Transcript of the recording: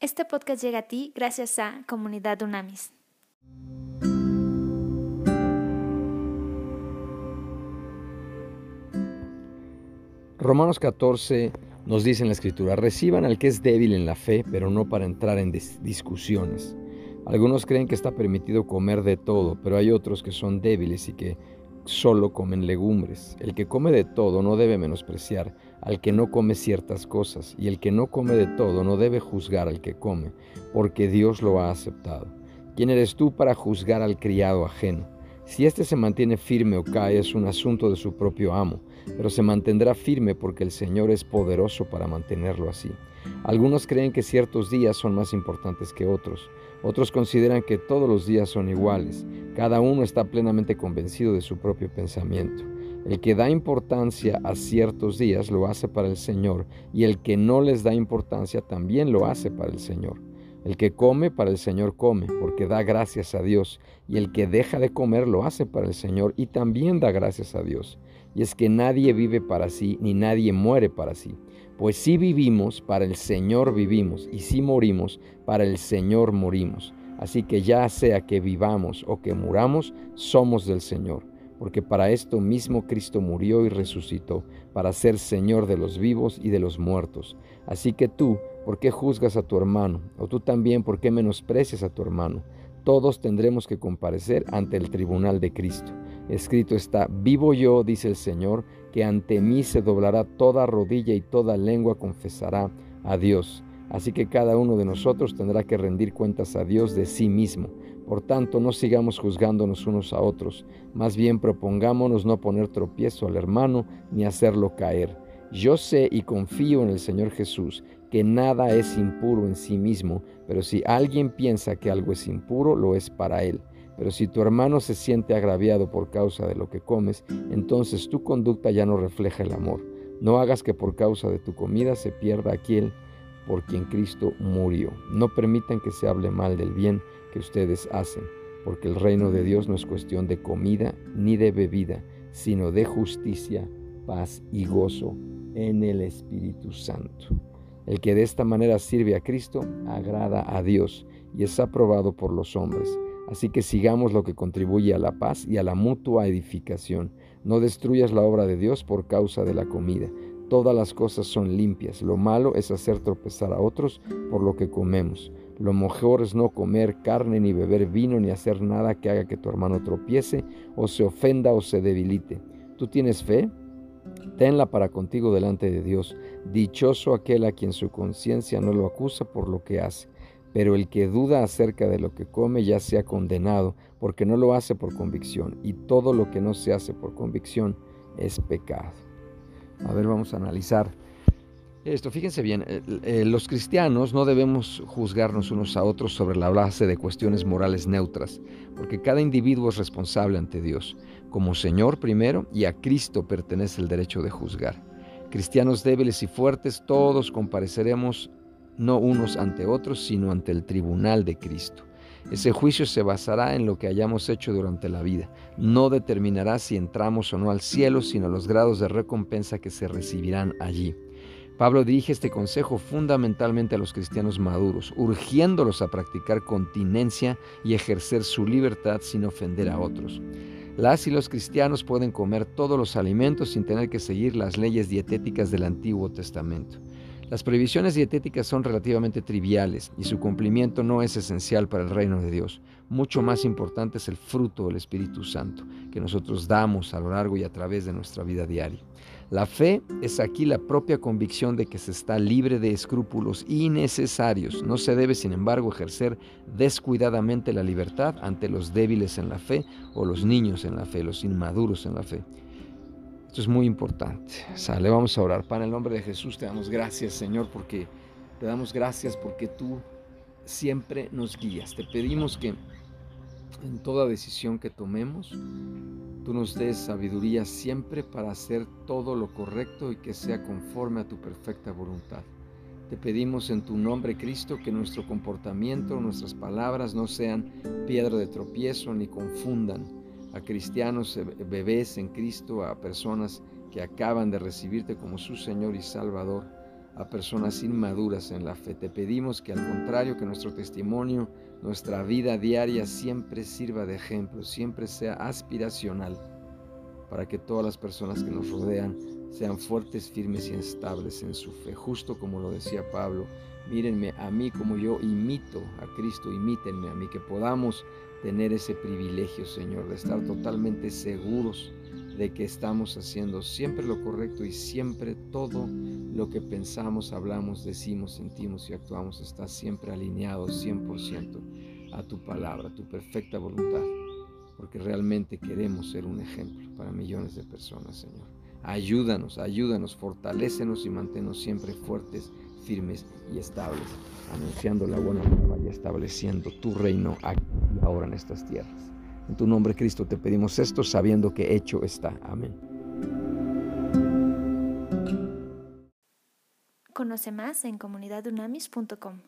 Este podcast llega a ti gracias a Comunidad Unamis. Romanos 14 nos dice en la escritura, reciban al que es débil en la fe, pero no para entrar en discusiones. Algunos creen que está permitido comer de todo, pero hay otros que son débiles y que solo comen legumbres. El que come de todo no debe menospreciar al que no come ciertas cosas, y el que no come de todo no debe juzgar al que come, porque Dios lo ha aceptado. ¿Quién eres tú para juzgar al criado ajeno? Si éste se mantiene firme o cae es un asunto de su propio amo, pero se mantendrá firme porque el Señor es poderoso para mantenerlo así. Algunos creen que ciertos días son más importantes que otros. Otros consideran que todos los días son iguales. Cada uno está plenamente convencido de su propio pensamiento. El que da importancia a ciertos días lo hace para el Señor y el que no les da importancia también lo hace para el Señor. El que come para el Señor come, porque da gracias a Dios, y el que deja de comer lo hace para el Señor y también da gracias a Dios. Y es que nadie vive para sí, ni nadie muere para sí. Pues si vivimos, para el Señor vivimos, y si morimos, para el Señor morimos. Así que ya sea que vivamos o que muramos, somos del Señor. Porque para esto mismo Cristo murió y resucitó, para ser Señor de los vivos y de los muertos. Así que tú, ¿por qué juzgas a tu hermano? O tú también, ¿por qué menosprecias a tu hermano? Todos tendremos que comparecer ante el tribunal de Cristo. Escrito está, vivo yo, dice el Señor, que ante mí se doblará toda rodilla y toda lengua confesará a Dios. Así que cada uno de nosotros tendrá que rendir cuentas a Dios de sí mismo. Por tanto, no sigamos juzgándonos unos a otros, más bien propongámonos no poner tropiezo al hermano ni hacerlo caer. Yo sé y confío en el Señor Jesús que nada es impuro en sí mismo, pero si alguien piensa que algo es impuro, lo es para él. Pero si tu hermano se siente agraviado por causa de lo que comes, entonces tu conducta ya no refleja el amor. No hagas que por causa de tu comida se pierda aquel por quien Cristo murió. No permitan que se hable mal del bien que ustedes hacen, porque el reino de Dios no es cuestión de comida ni de bebida, sino de justicia, paz y gozo en el Espíritu Santo. El que de esta manera sirve a Cristo agrada a Dios y es aprobado por los hombres. Así que sigamos lo que contribuye a la paz y a la mutua edificación. No destruyas la obra de Dios por causa de la comida. Todas las cosas son limpias. Lo malo es hacer tropezar a otros por lo que comemos. Lo mejor es no comer carne, ni beber vino, ni hacer nada que haga que tu hermano tropiece, o se ofenda o se debilite. ¿Tú tienes fe? Tenla para contigo delante de Dios. Dichoso aquel a quien su conciencia no lo acusa por lo que hace. Pero el que duda acerca de lo que come ya se ha condenado, porque no lo hace por convicción, y todo lo que no se hace por convicción es pecado. A ver, vamos a analizar esto. Fíjense bien, eh, eh, los cristianos no debemos juzgarnos unos a otros sobre la base de cuestiones morales neutras, porque cada individuo es responsable ante Dios. Como Señor primero, y a Cristo pertenece el derecho de juzgar. Cristianos débiles y fuertes, todos compareceremos no unos ante otros, sino ante el tribunal de Cristo. Ese juicio se basará en lo que hayamos hecho durante la vida. No determinará si entramos o no al cielo, sino los grados de recompensa que se recibirán allí. Pablo dirige este consejo fundamentalmente a los cristianos maduros, urgiéndolos a practicar continencia y ejercer su libertad sin ofender a otros. Las y los cristianos pueden comer todos los alimentos sin tener que seguir las leyes dietéticas del Antiguo Testamento. Las prohibiciones dietéticas son relativamente triviales y su cumplimiento no es esencial para el reino de Dios. Mucho más importante es el fruto del Espíritu Santo que nosotros damos a lo largo y a través de nuestra vida diaria. La fe es aquí la propia convicción de que se está libre de escrúpulos innecesarios. No se debe, sin embargo, ejercer descuidadamente la libertad ante los débiles en la fe o los niños en la fe, los inmaduros en la fe. Esto es muy importante. Sale, vamos a orar. Para el nombre de Jesús te damos gracias, Señor, porque te damos gracias porque tú siempre nos guías. Te pedimos que en toda decisión que tomemos, tú nos des sabiduría siempre para hacer todo lo correcto y que sea conforme a tu perfecta voluntad. Te pedimos en tu nombre, Cristo, que nuestro comportamiento, nuestras palabras no sean piedra de tropiezo ni confundan a cristianos, eh, bebés en Cristo, a personas que acaban de recibirte como su Señor y Salvador, a personas inmaduras en la fe. Te pedimos que al contrario, que nuestro testimonio, nuestra vida diaria siempre sirva de ejemplo, siempre sea aspiracional, para que todas las personas que nos rodean sean fuertes, firmes y estables en su fe. Justo como lo decía Pablo, mírenme a mí como yo imito a Cristo, imítenme a mí, que podamos tener ese privilegio, Señor, de estar totalmente seguros de que estamos haciendo siempre lo correcto y siempre todo lo que pensamos, hablamos, decimos, sentimos y actuamos está siempre alineado 100% a tu palabra, a tu perfecta voluntad, porque realmente queremos ser un ejemplo para millones de personas, Señor. Ayúdanos, ayúdanos, fortalécenos y manténnos siempre fuertes, firmes y estables, anunciando la buena nueva y estableciendo tu reino aquí y ahora en estas tierras. En tu nombre, Cristo, te pedimos esto sabiendo que hecho está. Amén. Conoce más en comunidadunamis.com.